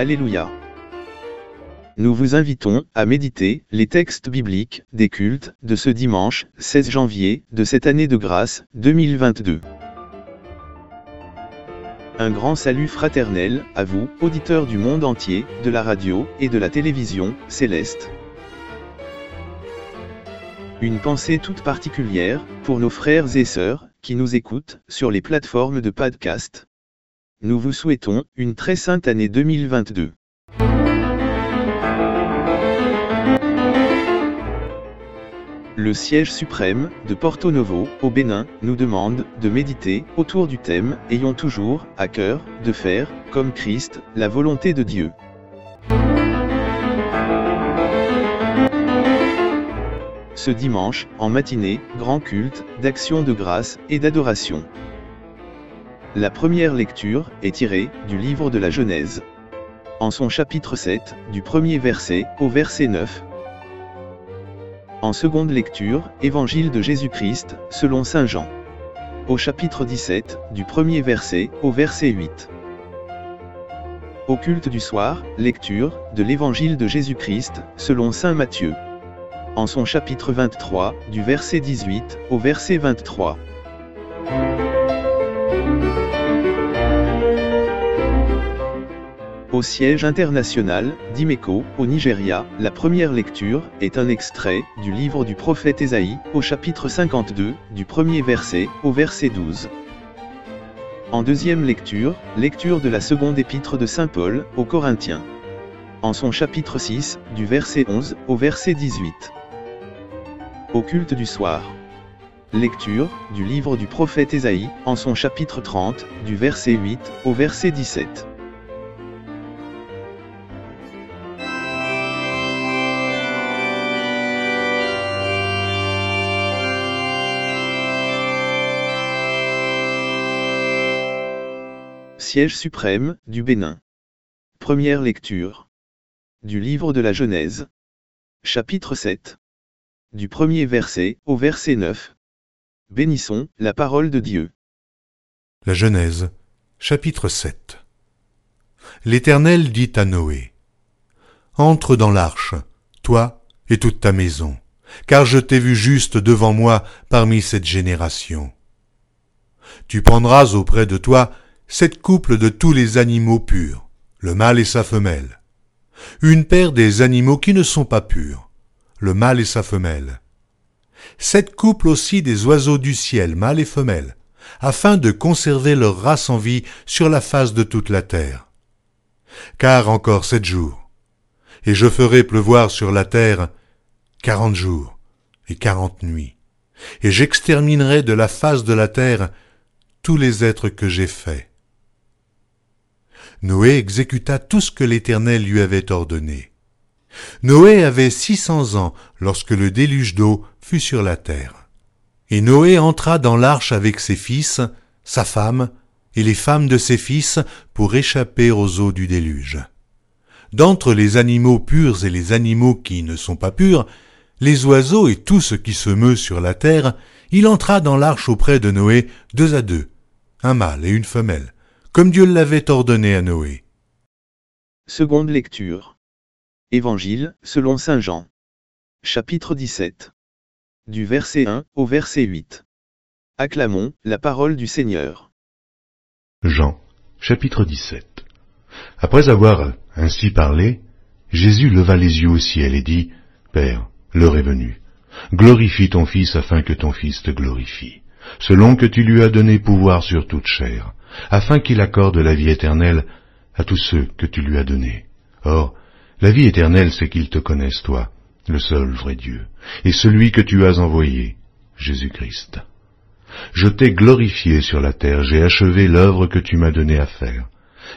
Alléluia. Nous vous invitons à méditer les textes bibliques des cultes de ce dimanche 16 janvier de cette année de grâce 2022. Un grand salut fraternel à vous, auditeurs du monde entier, de la radio et de la télévision céleste. Une pensée toute particulière pour nos frères et sœurs qui nous écoutent sur les plateformes de podcast. Nous vous souhaitons une très sainte année 2022. Le siège suprême de Porto Novo, au Bénin, nous demande de méditer autour du thème Ayons toujours à cœur de faire, comme Christ, la volonté de Dieu. Ce dimanche, en matinée, grand culte d'action de grâce et d'adoration. La première lecture est tirée du livre de la Genèse. En son chapitre 7, du premier verset au verset 9. En seconde lecture, Évangile de Jésus-Christ, selon Saint Jean. Au chapitre 17, du premier verset au verset 8. Au culte du soir, lecture de l'Évangile de Jésus-Christ, selon Saint Matthieu. En son chapitre 23, du verset 18 au verset 23. Au siège international d'Imeko, au Nigeria, la première lecture est un extrait du livre du prophète Ésaïe, au chapitre 52, du premier verset au verset 12. En deuxième lecture, lecture de la seconde épître de Saint Paul aux Corinthiens. En son chapitre 6, du verset 11 au verset 18. Au culte du soir. Lecture du livre du prophète Ésaïe, en son chapitre 30, du verset 8 au verset 17. Siège suprême du Bénin. Première lecture. Du livre de la Genèse. Chapitre 7. Du premier verset au verset 9. Bénissons la parole de Dieu. La Genèse, chapitre 7. L'Éternel dit à Noé, Entre dans l'arche, toi et toute ta maison, car je t'ai vu juste devant moi parmi cette génération. Tu prendras auprès de toi sept couples de tous les animaux purs, le mâle et sa femelle, une paire des animaux qui ne sont pas purs, le mâle et sa femelle, sept couples aussi des oiseaux du ciel, mâle et femelle, afin de conserver leur race en vie sur la face de toute la terre. Car encore sept jours, et je ferai pleuvoir sur la terre quarante jours et quarante nuits, et j'exterminerai de la face de la terre tous les êtres que j'ai faits. Noé exécuta tout ce que l'Éternel lui avait ordonné. Noé avait six cents ans lorsque le déluge d'eau fut sur la terre. Et Noé entra dans l'arche avec ses fils, sa femme, et les femmes de ses fils pour échapper aux eaux du déluge. D'entre les animaux purs et les animaux qui ne sont pas purs, les oiseaux et tout ce qui se meut sur la terre, il entra dans l'arche auprès de Noé deux à deux, un mâle et une femelle, comme Dieu l'avait ordonné à Noé. Seconde lecture. Évangile, selon Saint Jean. Chapitre 17. Du verset 1 au verset 8. Acclamons la parole du Seigneur. Jean, chapitre 17. Après avoir ainsi parlé, Jésus leva les yeux au ciel et dit, Père, l'heure est venue. Glorifie ton Fils afin que ton Fils te glorifie, selon que tu lui as donné pouvoir sur toute chair, afin qu'il accorde la vie éternelle à tous ceux que tu lui as donnés. Or, la vie éternelle, c'est qu'ils te connaissent, toi, le seul vrai Dieu, et celui que tu as envoyé, Jésus-Christ. Je t'ai glorifié sur la terre, j'ai achevé l'œuvre que tu m'as donnée à faire.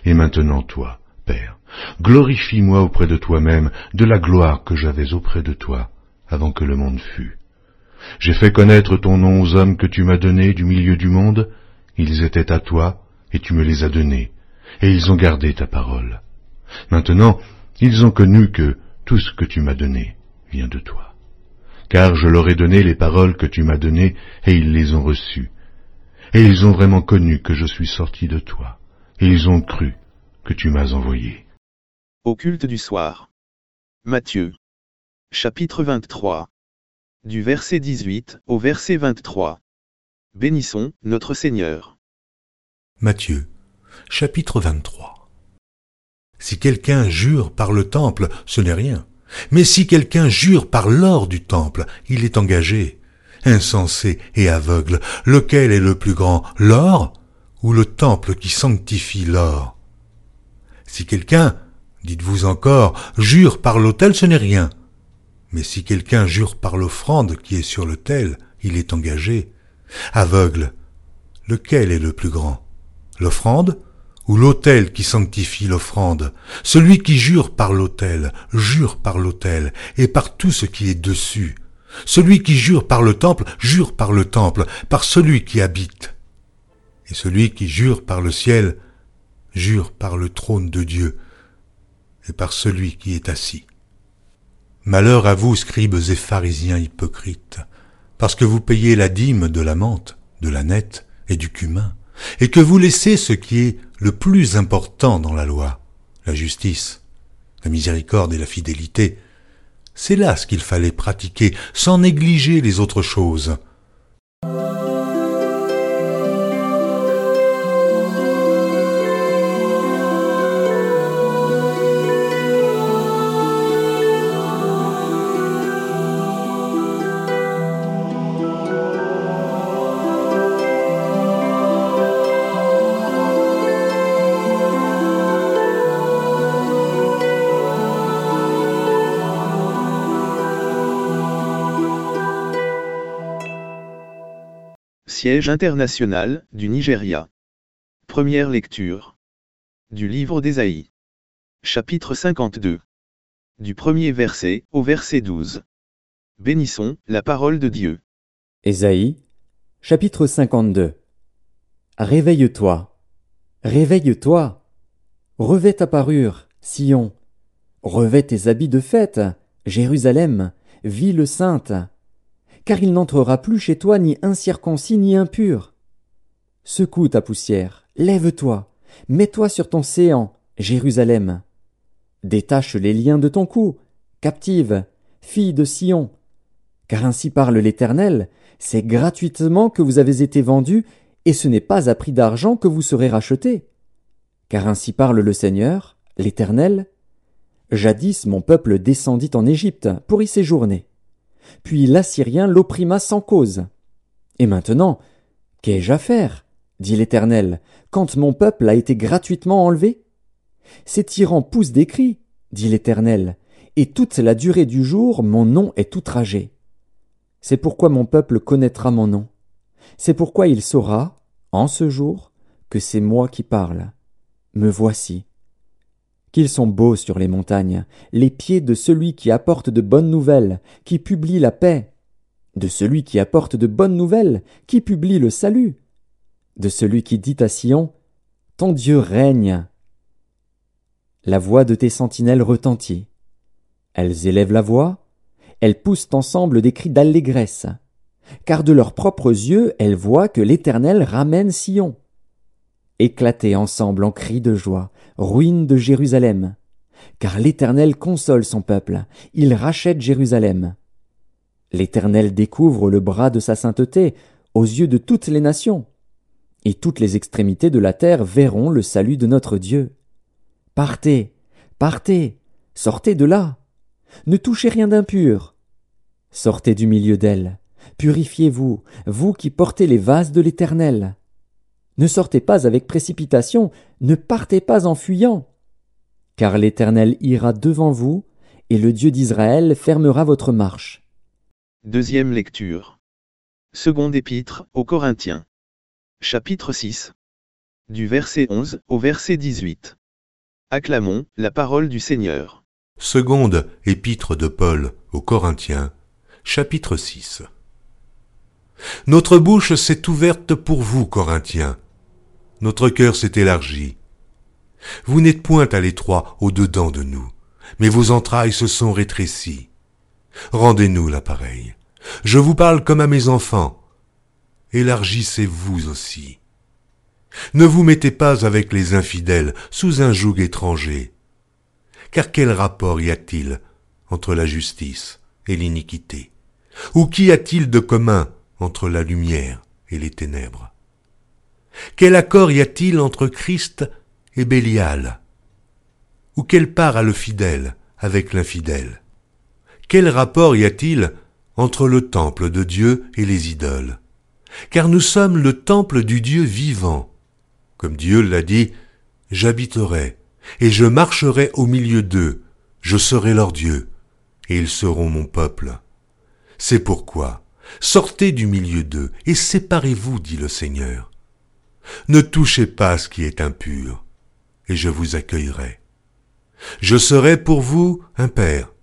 Et maintenant, toi, Père, glorifie-moi auprès de toi-même de la gloire que j'avais auprès de toi avant que le monde fût. J'ai fait connaître ton nom aux hommes que tu m'as donnés du milieu du monde, ils étaient à toi, et tu me les as donnés, et ils ont gardé ta parole. Maintenant, ils ont connu que tout ce que tu m'as donné vient de toi. Car je leur ai donné les paroles que tu m'as données, et ils les ont reçues. Et ils ont vraiment connu que je suis sorti de toi, et ils ont cru que tu m'as envoyé. Au culte du soir. Matthieu. Chapitre 23. Du verset 18 au verset 23. Bénissons notre Seigneur. Matthieu, chapitre 23. Si quelqu'un jure par le temple, ce n'est rien. Mais si quelqu'un jure par l'or du temple, il est engagé. Insensé et aveugle, lequel est le plus grand, l'or ou le temple qui sanctifie l'or? Si quelqu'un, dites-vous encore, jure par l'autel, ce n'est rien. Mais si quelqu'un jure par l'offrande qui est sur l'autel, il est engagé. Aveugle, lequel est le plus grand? L'offrande ou l'autel qui sanctifie l'offrande? Celui qui jure par l'autel, jure par l'autel et par tout ce qui est dessus. Celui qui jure par le temple, jure par le temple, par celui qui habite. Et celui qui jure par le ciel, jure par le trône de Dieu et par celui qui est assis. Malheur à vous, scribes et pharisiens hypocrites, parce que vous payez la dîme de la menthe, de la nette et du cumin, et que vous laissez ce qui est le plus important dans la loi, la justice, la miséricorde et la fidélité. C'est là ce qu'il fallait pratiquer, sans négliger les autres choses. Siège international du Nigeria. Première lecture. Du livre d'Ésaïe. Chapitre 52. Du premier verset au verset 12. Bénissons la parole de Dieu. Ésaïe, chapitre 52. Réveille-toi, réveille-toi, revêt ta parure, Sion, revêt tes habits de fête, Jérusalem, ville sainte, car il n'entrera plus chez toi ni incirconcis ni impur. Secoue ta poussière, lève-toi, mets-toi sur ton séant, Jérusalem. Détache les liens de ton cou, captive, fille de Sion. Car ainsi parle l'Éternel, c'est gratuitement que vous avez été vendus, et ce n'est pas à prix d'argent que vous serez rachetés. Car ainsi parle le Seigneur, l'Éternel. Jadis mon peuple descendit en Égypte pour y séjourner. Puis l'Assyrien l'opprima sans cause. Et maintenant, qu'ai-je à faire? dit l'Éternel, quand mon peuple a été gratuitement enlevé? Ces tyrans poussent des cris, dit l'Éternel, et toute la durée du jour mon nom est outragé. C'est pourquoi mon peuple connaîtra mon nom. C'est pourquoi il saura, en ce jour, que c'est moi qui parle. Me voici. Qu'ils sont beaux sur les montagnes, les pieds de celui qui apporte de bonnes nouvelles, qui publie la paix, de celui qui apporte de bonnes nouvelles, qui publie le salut, de celui qui dit à Sion, Ton Dieu règne. La voix de tes sentinelles retentit. Elles élèvent la voix, elles poussent ensemble des cris d'allégresse, car de leurs propres yeux elles voient que l'Éternel ramène Sion. Éclatez ensemble en cris de joie, ruine de Jérusalem. Car l'Éternel console son peuple, il rachète Jérusalem. L'Éternel découvre le bras de sa sainteté aux yeux de toutes les nations, et toutes les extrémités de la terre verront le salut de notre Dieu. Partez, partez, sortez de là, ne touchez rien d'impur. Sortez du milieu d'elle, purifiez-vous, vous qui portez les vases de l'Éternel. Ne sortez pas avec précipitation, ne partez pas en fuyant. Car l'Éternel ira devant vous, et le Dieu d'Israël fermera votre marche. Deuxième lecture. Seconde épître aux Corinthiens. Chapitre 6. Du verset 11 au verset 18. Acclamons la parole du Seigneur. Seconde épître de Paul aux Corinthiens, chapitre 6. Notre bouche s'est ouverte pour vous, Corinthiens. Notre cœur s'est élargi. Vous n'êtes point à l'étroit au-dedans de nous, mais vos entrailles se sont rétrécies. Rendez-nous l'appareil. Je vous parle comme à mes enfants. Élargissez-vous aussi. Ne vous mettez pas avec les infidèles sous un joug étranger. Car quel rapport y a-t-il entre la justice et l'iniquité? Ou qu'y a-t-il de commun entre la lumière et les ténèbres? Quel accord y a-t-il entre Christ et Bélial? Ou quelle part a le fidèle avec l'infidèle? Quel rapport y a-t-il entre le temple de Dieu et les idoles? Car nous sommes le temple du Dieu vivant. Comme Dieu l'a dit, j'habiterai et je marcherai au milieu d'eux, je serai leur Dieu, et ils seront mon peuple. C'est pourquoi, sortez du milieu d'eux et séparez-vous, dit le Seigneur. Ne touchez pas ce qui est impur, et je vous accueillerai. Je serai pour vous un père,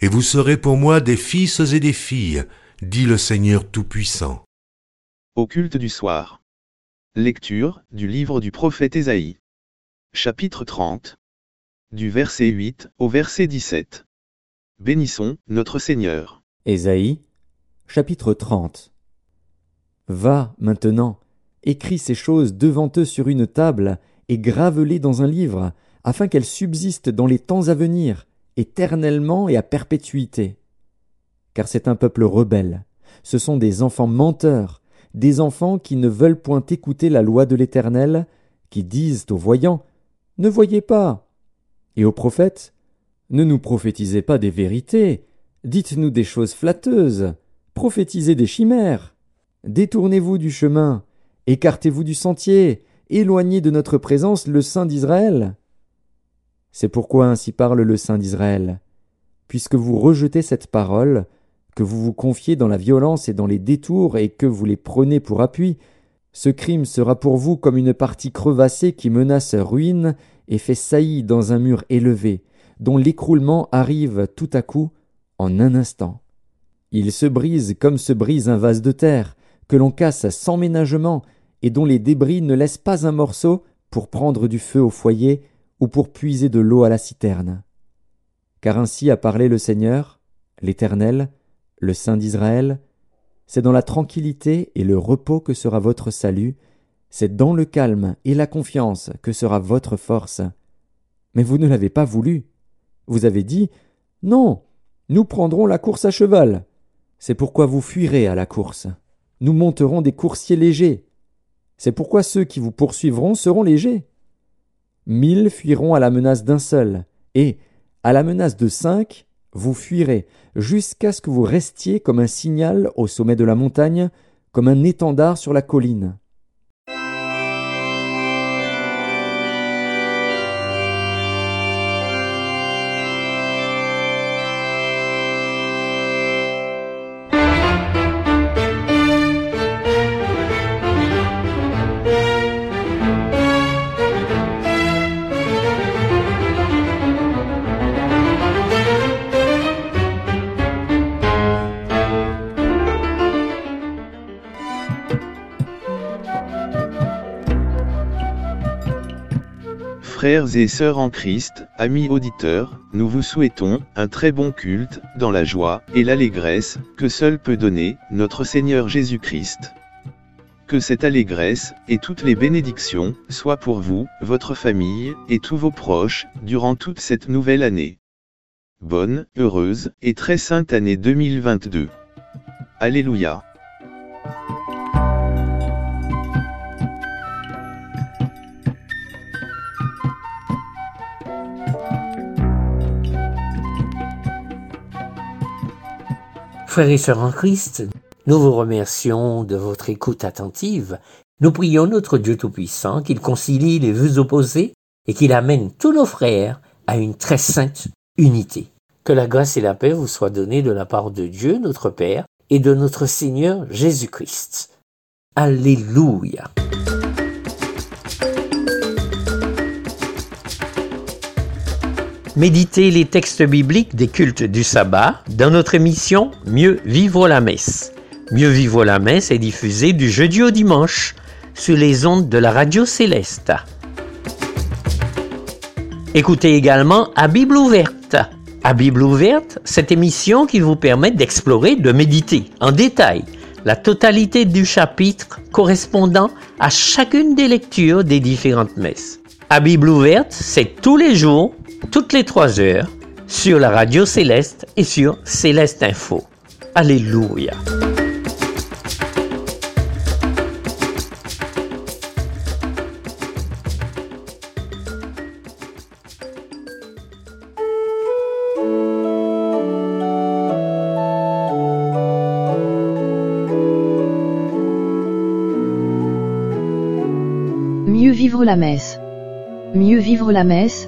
et vous serez pour moi des fils et des filles, dit le Seigneur Tout-Puissant. Au culte du soir. Lecture du livre du prophète Ésaïe. Chapitre 30. Du verset 8 au verset 17. Bénissons notre Seigneur. Ésaïe, chapitre 30. Va, maintenant, écris ces choses devant eux sur une table, et grave-les dans un livre, afin qu'elles subsistent dans les temps à venir, éternellement et à perpétuité. Car c'est un peuple rebelle, ce sont des enfants menteurs, des enfants qui ne veulent point écouter la loi de l'Éternel, qui disent aux voyants, Ne voyez pas, et aux prophètes, Ne nous prophétisez pas des vérités, dites-nous des choses flatteuses, prophétisez des chimères. Détournez-vous du chemin, écartez-vous du sentier, éloignez de notre présence le Saint d'Israël. C'est pourquoi ainsi parle le Saint d'Israël. Puisque vous rejetez cette parole, que vous vous confiez dans la violence et dans les détours et que vous les prenez pour appui, ce crime sera pour vous comme une partie crevassée qui menace ruine et fait saillie dans un mur élevé, dont l'écroulement arrive tout à coup en un instant. Il se brise comme se brise un vase de terre, que l'on casse sans ménagement, et dont les débris ne laissent pas un morceau pour prendre du feu au foyer ou pour puiser de l'eau à la citerne. Car ainsi a parlé le Seigneur, l'Éternel, le Saint d'Israël, c'est dans la tranquillité et le repos que sera votre salut, c'est dans le calme et la confiance que sera votre force. Mais vous ne l'avez pas voulu. Vous avez dit Non, nous prendrons la course à cheval. C'est pourquoi vous fuirez à la course. Nous monterons des coursiers légers. C'est pourquoi ceux qui vous poursuivront seront légers. Mille fuiront à la menace d'un seul, et, à la menace de cinq, vous fuirez, jusqu'à ce que vous restiez comme un signal au sommet de la montagne, comme un étendard sur la colline. Frères et sœurs en Christ, amis auditeurs, nous vous souhaitons un très bon culte, dans la joie et l'allégresse que seul peut donner notre Seigneur Jésus-Christ. Que cette allégresse et toutes les bénédictions soient pour vous, votre famille et tous vos proches durant toute cette nouvelle année. Bonne, heureuse et très sainte année 2022. Alléluia. Frères et sœurs en Christ, nous vous remercions de votre écoute attentive. Nous prions notre Dieu Tout-Puissant qu'il concilie les vœux opposés et qu'il amène tous nos frères à une très sainte unité. Que la grâce et la paix vous soient données de la part de Dieu, notre Père, et de notre Seigneur Jésus-Christ. Alléluia. Méditez les textes bibliques des cultes du sabbat dans notre émission Mieux vivre la messe. Mieux vivre la messe est diffusée du jeudi au dimanche sur les ondes de la radio céleste. Écoutez également à Bible ouverte. À Bible ouverte, cette émission qui vous permet d'explorer, de méditer en détail la totalité du chapitre correspondant à chacune des lectures des différentes messes. À Bible ouverte, c'est tous les jours toutes les trois heures sur la radio Céleste et sur Céleste Info. Alléluia. Mieux vivre la messe. Mieux vivre la messe,